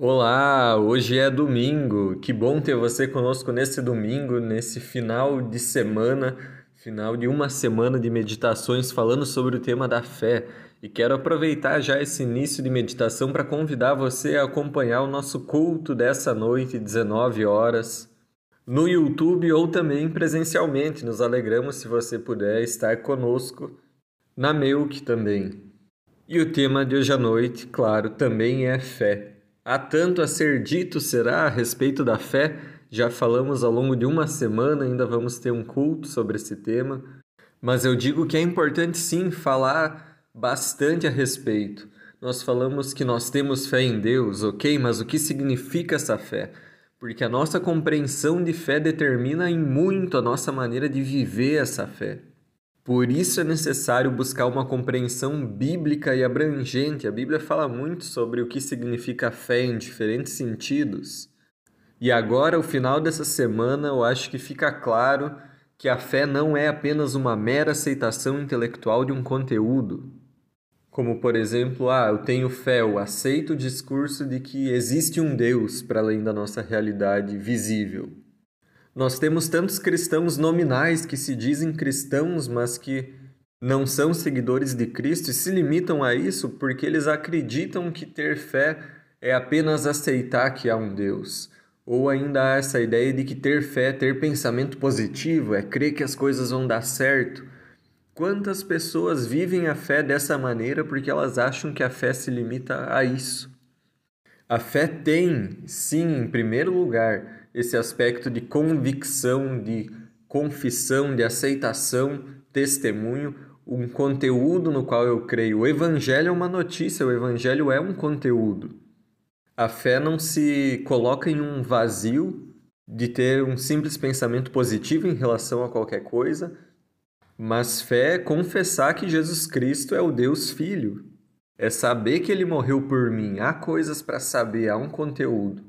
Olá, hoje é domingo. Que bom ter você conosco nesse domingo, nesse final de semana, final de uma semana de meditações falando sobre o tema da fé. E quero aproveitar já esse início de meditação para convidar você a acompanhar o nosso culto dessa noite, 19 horas, no YouTube ou também presencialmente. Nos alegramos se você puder estar conosco na Melk também. E o tema de hoje à noite, claro, também é fé. Há tanto a ser dito será a respeito da fé, já falamos ao longo de uma semana, ainda vamos ter um culto sobre esse tema, mas eu digo que é importante sim falar bastante a respeito. Nós falamos que nós temos fé em Deus, ok, mas o que significa essa fé? Porque a nossa compreensão de fé determina em muito a nossa maneira de viver essa fé. Por isso é necessário buscar uma compreensão bíblica e abrangente. A Bíblia fala muito sobre o que significa fé em diferentes sentidos. E agora, o final dessa semana, eu acho que fica claro que a fé não é apenas uma mera aceitação intelectual de um conteúdo. Como, por exemplo, ah, eu tenho fé, eu aceito o discurso de que existe um Deus para além da nossa realidade visível. Nós temos tantos cristãos nominais que se dizem cristãos, mas que não são seguidores de Cristo e se limitam a isso porque eles acreditam que ter fé é apenas aceitar que há um Deus. Ou ainda há essa ideia de que ter fé é ter pensamento positivo, é crer que as coisas vão dar certo. Quantas pessoas vivem a fé dessa maneira porque elas acham que a fé se limita a isso? A fé tem, sim, em primeiro lugar, esse aspecto de convicção, de confissão, de aceitação, testemunho, um conteúdo no qual eu creio. O Evangelho é uma notícia, o Evangelho é um conteúdo. A fé não se coloca em um vazio de ter um simples pensamento positivo em relação a qualquer coisa, mas fé é confessar que Jesus Cristo é o Deus Filho. É saber que ele morreu por mim. Há coisas para saber, há um conteúdo.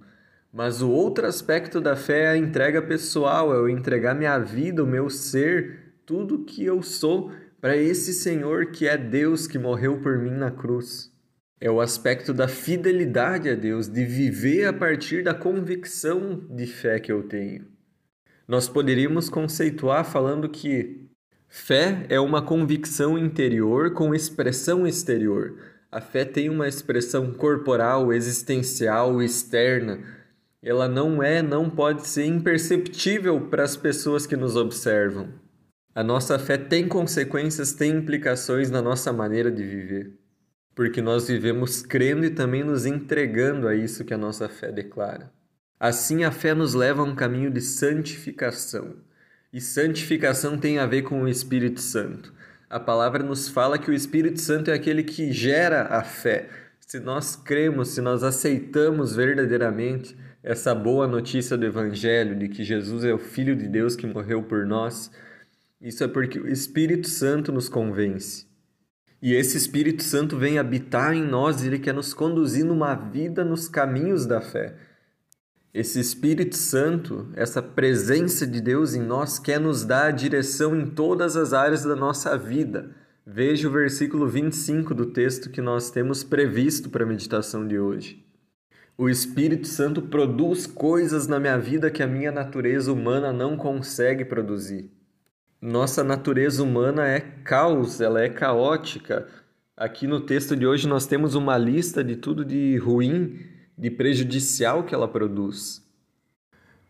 Mas o outro aspecto da fé é a entrega pessoal, é eu entregar minha vida, o meu ser, tudo que eu sou para esse Senhor que é Deus que morreu por mim na cruz. É o aspecto da fidelidade a Deus, de viver a partir da convicção de fé que eu tenho. Nós poderíamos conceituar falando que fé é uma convicção interior com expressão exterior. A fé tem uma expressão corporal, existencial, externa ela não é, não pode ser imperceptível para as pessoas que nos observam. A nossa fé tem consequências, tem implicações na nossa maneira de viver, porque nós vivemos crendo e também nos entregando a isso que a nossa fé declara. Assim, a fé nos leva a um caminho de santificação. E santificação tem a ver com o Espírito Santo. A palavra nos fala que o Espírito Santo é aquele que gera a fé. Se nós cremos, se nós aceitamos verdadeiramente, essa boa notícia do Evangelho de que Jesus é o Filho de Deus que morreu por nós, isso é porque o Espírito Santo nos convence. E esse Espírito Santo vem habitar em nós ele quer nos conduzir numa vida nos caminhos da fé. Esse Espírito Santo, essa presença de Deus em nós, quer nos dar a direção em todas as áreas da nossa vida. Veja o versículo 25 do texto que nós temos previsto para a meditação de hoje. O Espírito Santo produz coisas na minha vida que a minha natureza humana não consegue produzir. Nossa natureza humana é caos, ela é caótica. Aqui no texto de hoje nós temos uma lista de tudo de ruim, de prejudicial que ela produz.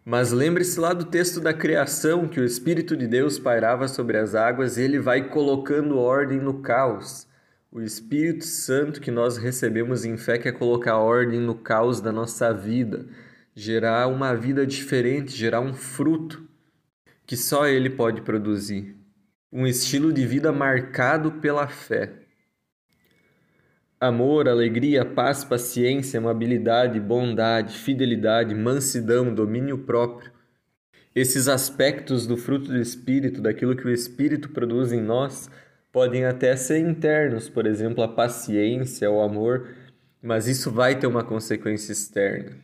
Mas lembre-se lá do texto da criação que o Espírito de Deus pairava sobre as águas e ele vai colocando ordem no caos. O Espírito Santo que nós recebemos em fé quer colocar ordem no caos da nossa vida, gerar uma vida diferente, gerar um fruto que só Ele pode produzir. Um estilo de vida marcado pela fé. Amor, alegria, paz, paciência, amabilidade, bondade, fidelidade, mansidão, domínio próprio. Esses aspectos do fruto do Espírito, daquilo que o Espírito produz em nós, podem até ser internos, por exemplo, a paciência, o amor, mas isso vai ter uma consequência externa.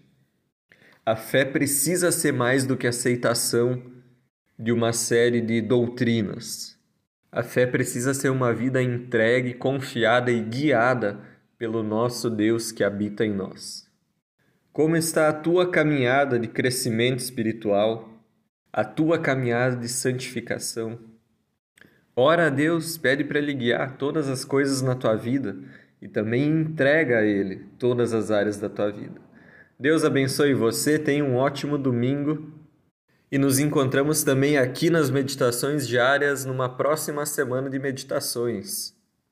A fé precisa ser mais do que aceitação de uma série de doutrinas. A fé precisa ser uma vida entregue, confiada e guiada pelo nosso Deus que habita em nós. Como está a tua caminhada de crescimento espiritual, a tua caminhada de santificação? Ora a Deus, pede para Ele guiar todas as coisas na tua vida e também entrega a Ele todas as áreas da tua vida. Deus abençoe você, tenha um ótimo domingo e nos encontramos também aqui nas meditações diárias numa próxima semana de meditações.